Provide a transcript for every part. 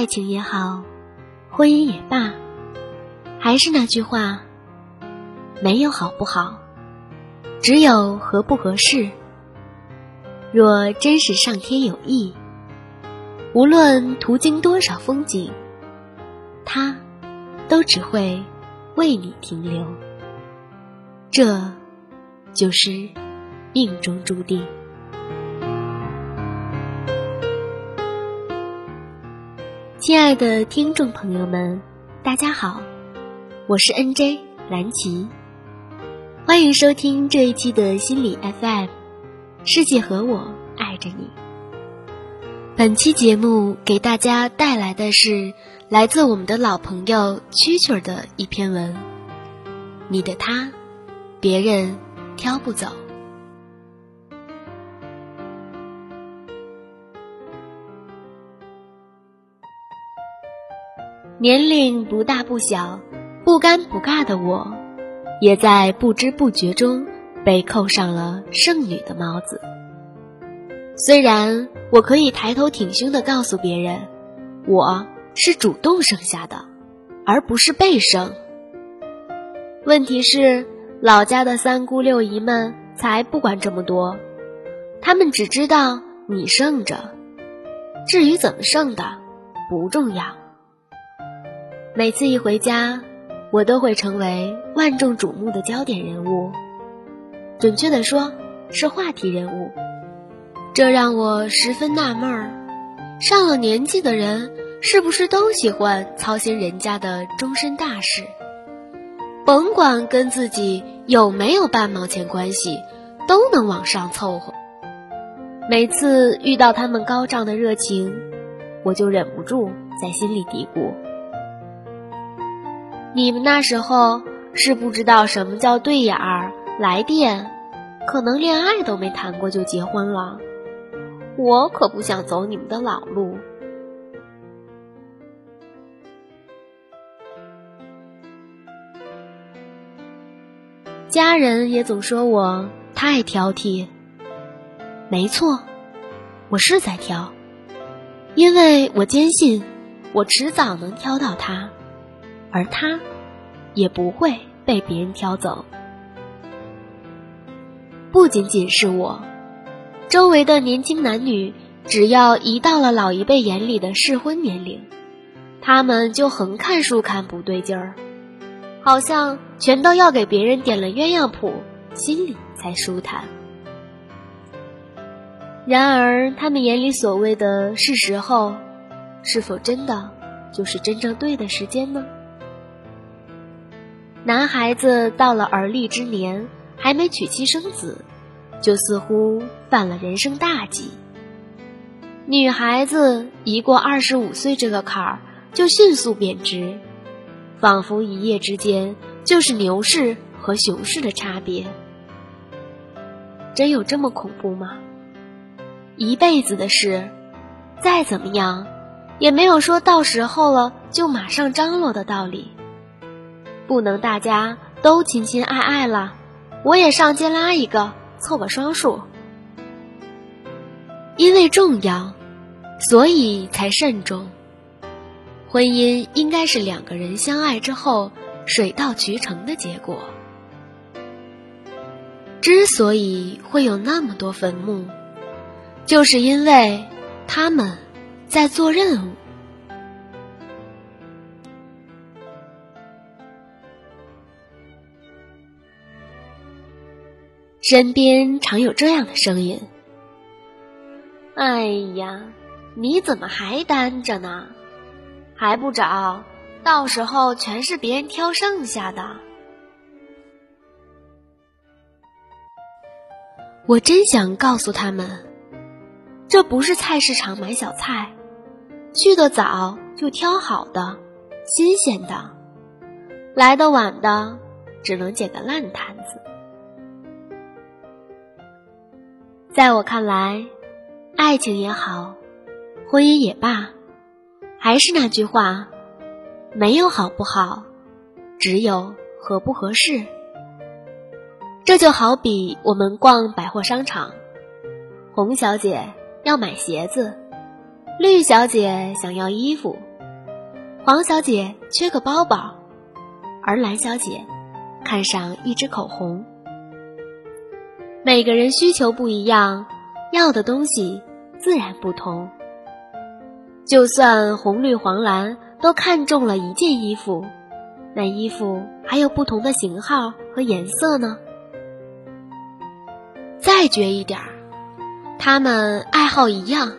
爱情也好，婚姻也罢，还是那句话，没有好不好，只有合不合适。若真是上天有意，无论途经多少风景，他都只会为你停留。这，就是命中注定。亲爱的听众朋友们，大家好，我是 NJ 蓝琪，欢迎收听这一期的心理 FM，世界和我爱着你。本期节目给大家带来的是来自我们的老朋友蛐蛐的一篇文，你的他。别人挑不走。年龄不大不小，不尴不尬的我，也在不知不觉中被扣上了剩女的帽子。虽然我可以抬头挺胸的告诉别人，我是主动生下的，而不是被生。问题是。老家的三姑六姨们才不管这么多，他们只知道你剩着，至于怎么剩的，不重要。每次一回家，我都会成为万众瞩目的焦点人物，准确的说，是话题人物。这让我十分纳闷儿：上了年纪的人，是不是都喜欢操心人家的终身大事？甭管跟自己有没有半毛钱关系，都能往上凑合。每次遇到他们高涨的热情，我就忍不住在心里嘀咕：你们那时候是不知道什么叫对眼儿、来电，可能恋爱都没谈过就结婚了。我可不想走你们的老路。家人也总说我太挑剔，没错，我是在挑，因为我坚信我迟早能挑到他，而他也不会被别人挑走。不仅仅是我，周围的年轻男女，只要一到了老一辈眼里的适婚年龄，他们就横看竖看不对劲儿。好像全都要给别人点了鸳鸯谱，心里才舒坦。然而，他们眼里所谓的是时候，是否真的就是真正对的时间呢？男孩子到了而立之年，还没娶妻生子，就似乎犯了人生大忌；女孩子一过二十五岁这个坎儿，就迅速贬值。仿佛一夜之间就是牛市和熊市的差别，真有这么恐怖吗？一辈子的事，再怎么样，也没有说到时候了就马上张罗的道理。不能大家都亲亲爱爱了，我也上街拉一个，凑个双数。因为重要，所以才慎重。婚姻应该是两个人相爱之后水到渠成的结果。之所以会有那么多坟墓，就是因为他们在做任务。身边常有这样的声音：“哎呀，你怎么还单着呢？”还不找，到时候全是别人挑剩下的。我真想告诉他们，这不是菜市场买小菜，去的早就挑好的、新鲜的，来的晚的只能捡个烂摊子。在我看来，爱情也好，婚姻也罢。还是那句话，没有好不好，只有合不合适。这就好比我们逛百货商场，红小姐要买鞋子，绿小姐想要衣服，黄小姐缺个包包，而蓝小姐看上一支口红。每个人需求不一样，要的东西自然不同。就算红绿黄蓝都看中了一件衣服，那衣服还有不同的型号和颜色呢。再绝一点儿，他们爱好一样，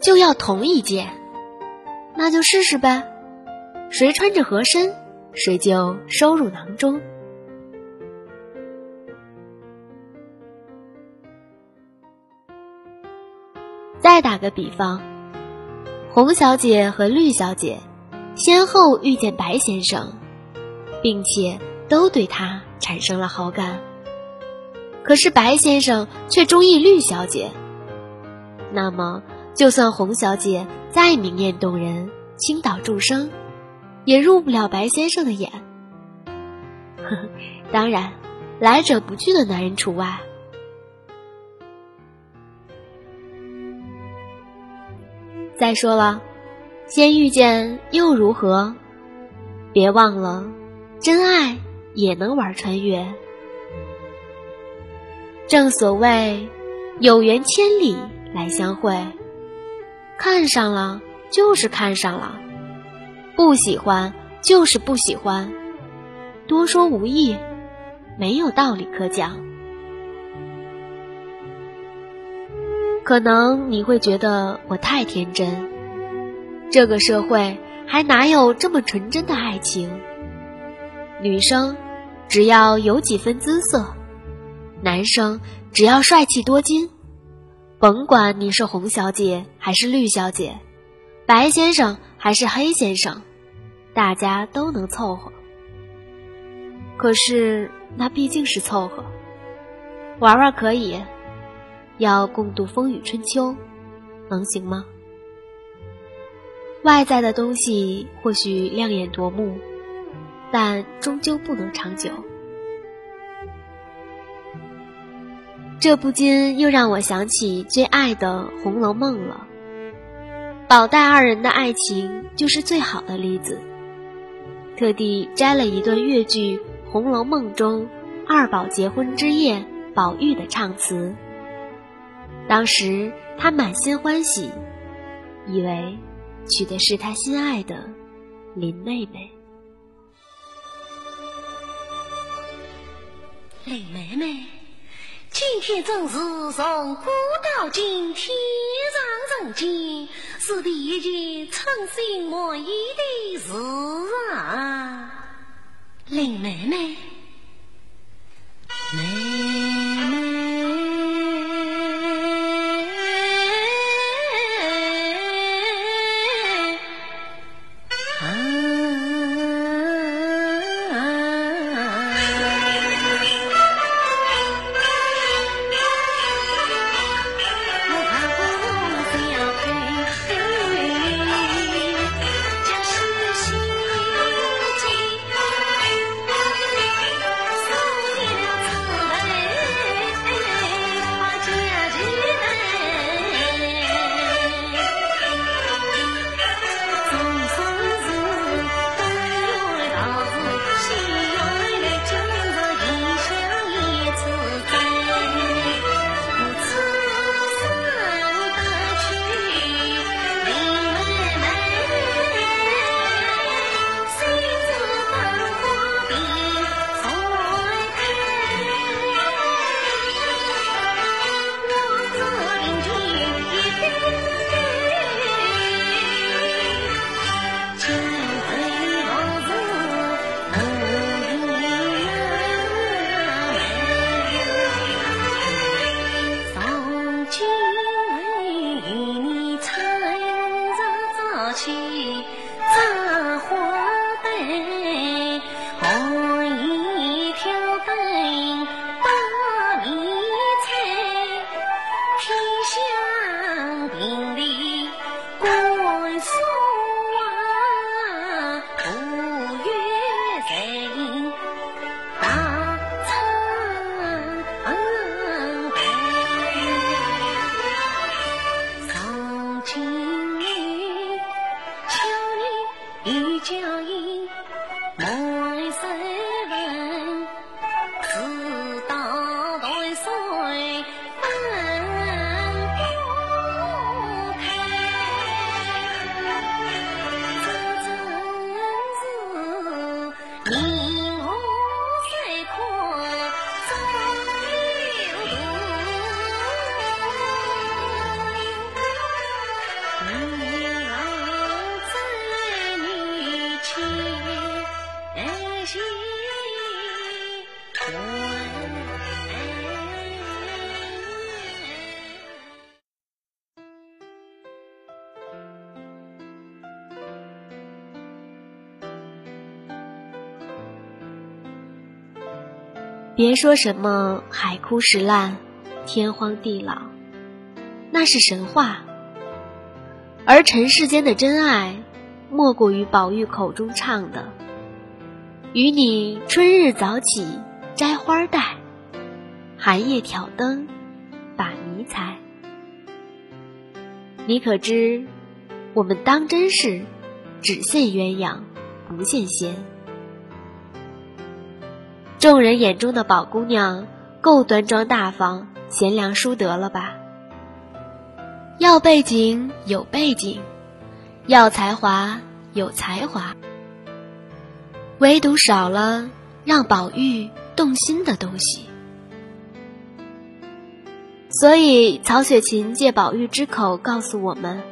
就要同一件，那就试试呗，谁穿着合身，谁就收入囊中。再打个比方。红小姐和绿小姐先后遇见白先生，并且都对他产生了好感。可是白先生却中意绿小姐。那么，就算红小姐再明艳动人、倾倒众生，也入不了白先生的眼。呵呵，当然，来者不拒的男人除外。再说了，先遇见又如何？别忘了，真爱也能玩穿越。正所谓，有缘千里来相会，看上了就是看上了，不喜欢就是不喜欢，多说无益，没有道理可讲。可能你会觉得我太天真，这个社会还哪有这么纯真的爱情？女生只要有几分姿色，男生只要帅气多金，甭管你是红小姐还是绿小姐，白先生还是黑先生，大家都能凑合。可是那毕竟是凑合，玩玩可以。要共度风雨春秋，能行吗？外在的东西或许亮眼夺目，但终究不能长久。这不禁又让我想起最爱的《红楼梦》了。宝黛二人的爱情就是最好的例子。特地摘了一段越剧《红楼梦》中二宝结婚之夜宝玉的唱词。当时他满心欢喜，以为娶的是他心爱的林妹妹。林妹妹，今天正是从古到今天上人间，是第一件称心满意的事啊！林妹妹，妹。别说什么海枯石烂、天荒地老，那是神话。而尘世间的真爱，莫过于宝玉口中唱的：“与你春日早起摘花戴，寒夜挑灯把迷猜。”你可知，我们当真是只羡鸳鸯不羡仙。众人眼中的宝姑娘，够端庄大方、贤良淑德了吧？要背景有背景，要才华有才华，唯独少了让宝玉动心的东西。所以，曹雪芹借宝玉之口告诉我们：“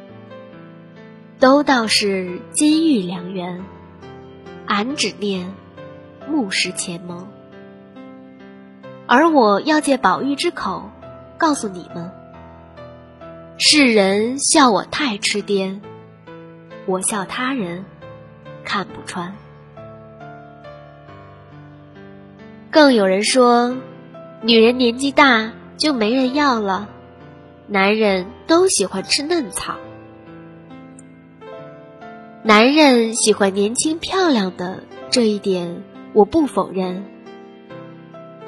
都道是金玉良缘，俺只念木石前盟。”而我要借宝玉之口告诉你们：世人笑我太痴癫，我笑他人看不穿。更有人说，女人年纪大。就没人要了，男人都喜欢吃嫩草。男人喜欢年轻漂亮的这一点，我不否认。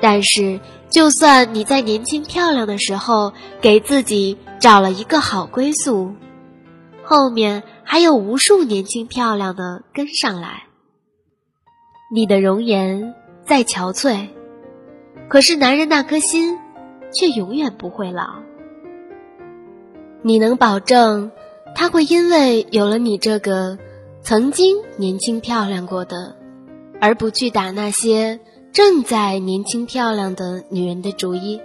但是，就算你在年轻漂亮的时候给自己找了一个好归宿，后面还有无数年轻漂亮的跟上来，你的容颜再憔悴，可是男人那颗心。却永远不会老。你能保证他会因为有了你这个曾经年轻漂亮过的，而不去打那些正在年轻漂亮的女人的主意？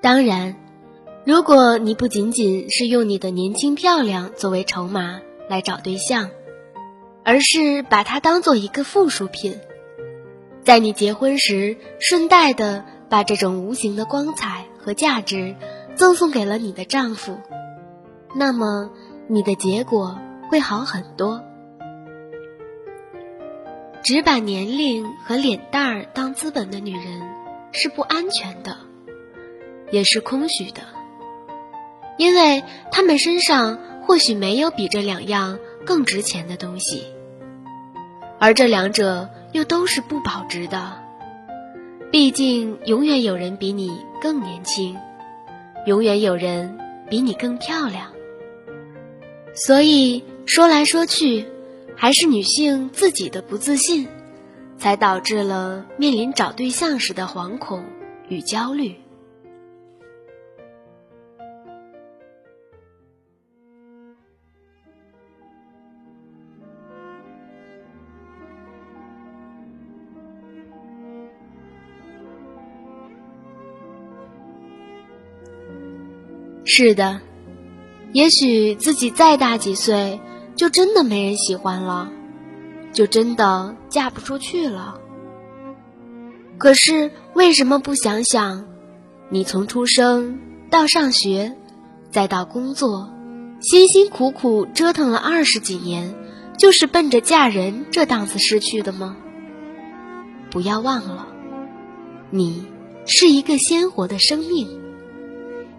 当然，如果你不仅仅是用你的年轻漂亮作为筹码来找对象，而是把它当做一个附属品。在你结婚时，顺带的把这种无形的光彩和价值赠送给了你的丈夫，那么你的结果会好很多。只把年龄和脸蛋儿当资本的女人是不安全的，也是空虚的，因为她们身上或许没有比这两样更值钱的东西，而这两者。又都是不保值的，毕竟永远有人比你更年轻，永远有人比你更漂亮。所以说来说去，还是女性自己的不自信，才导致了面临找对象时的惶恐与焦虑。是的，也许自己再大几岁，就真的没人喜欢了，就真的嫁不出去了。可是为什么不想想，你从出生到上学，再到工作，辛辛苦苦折腾了二十几年，就是奔着嫁人这档子失去的吗？不要忘了，你是一个鲜活的生命，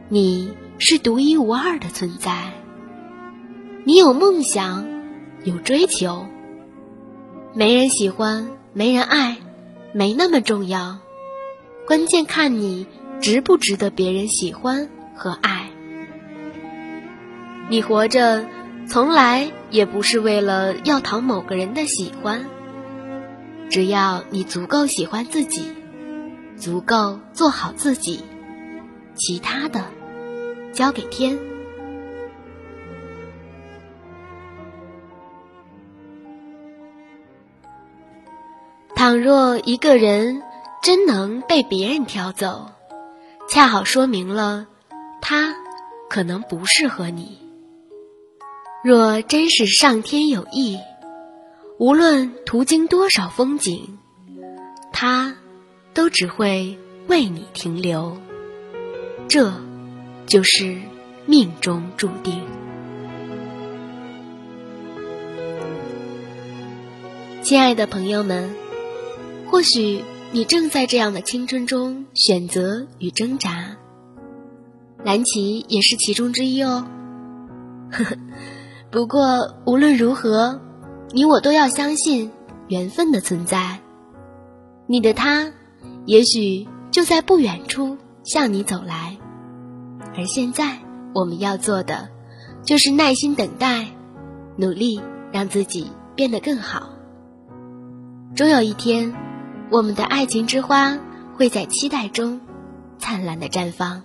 你。是独一无二的存在。你有梦想，有追求，没人喜欢，没人爱，没那么重要。关键看你值不值得别人喜欢和爱。你活着，从来也不是为了要讨某个人的喜欢。只要你足够喜欢自己，足够做好自己，其他的。交给天。倘若一个人真能被别人挑走，恰好说明了他可能不适合你。若真是上天有意，无论途经多少风景，他都只会为你停留。这。就是命中注定。亲爱的朋友们，或许你正在这样的青春中选择与挣扎，蓝旗也是其中之一哦。呵呵，不过无论如何，你我都要相信缘分的存在。你的他，也许就在不远处向你走来。而现在，我们要做的，就是耐心等待，努力让自己变得更好。终有一天，我们的爱情之花会在期待中灿烂的绽放。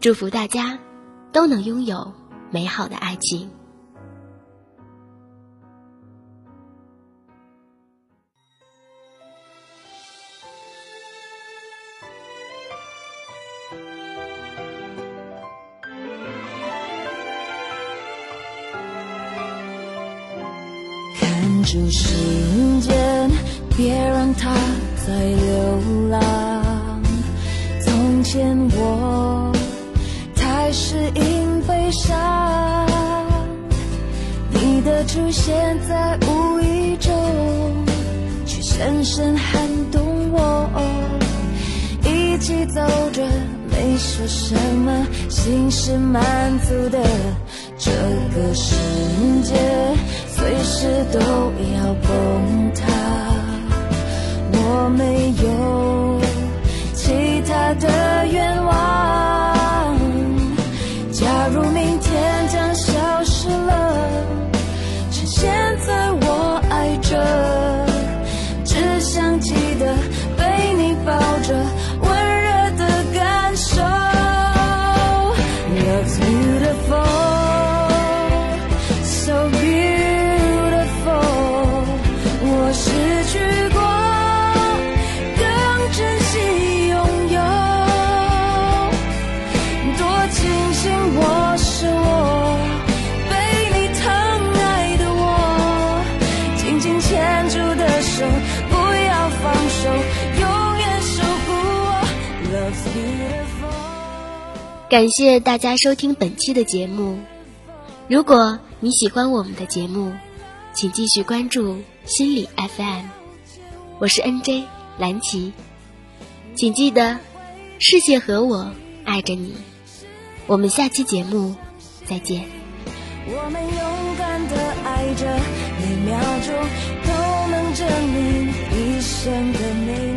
祝福大家都能拥有美好的爱情。住，在流浪。从前我太适应悲伤，你的出现在无意中，却深深撼动我。一起走着，没说什么，心是满足的。这个世界。随时都要崩塌，我没有其他的愿望。假如明天将 Love's beautiful. 感谢大家收听本期的节目。如果你喜欢我们的节目，请继续关注心理 FM。我是 NJ 蓝琪，请记得，世界和我爱着你。我们下期节目再见。我们勇敢的爱着，每秒钟证明一生的美。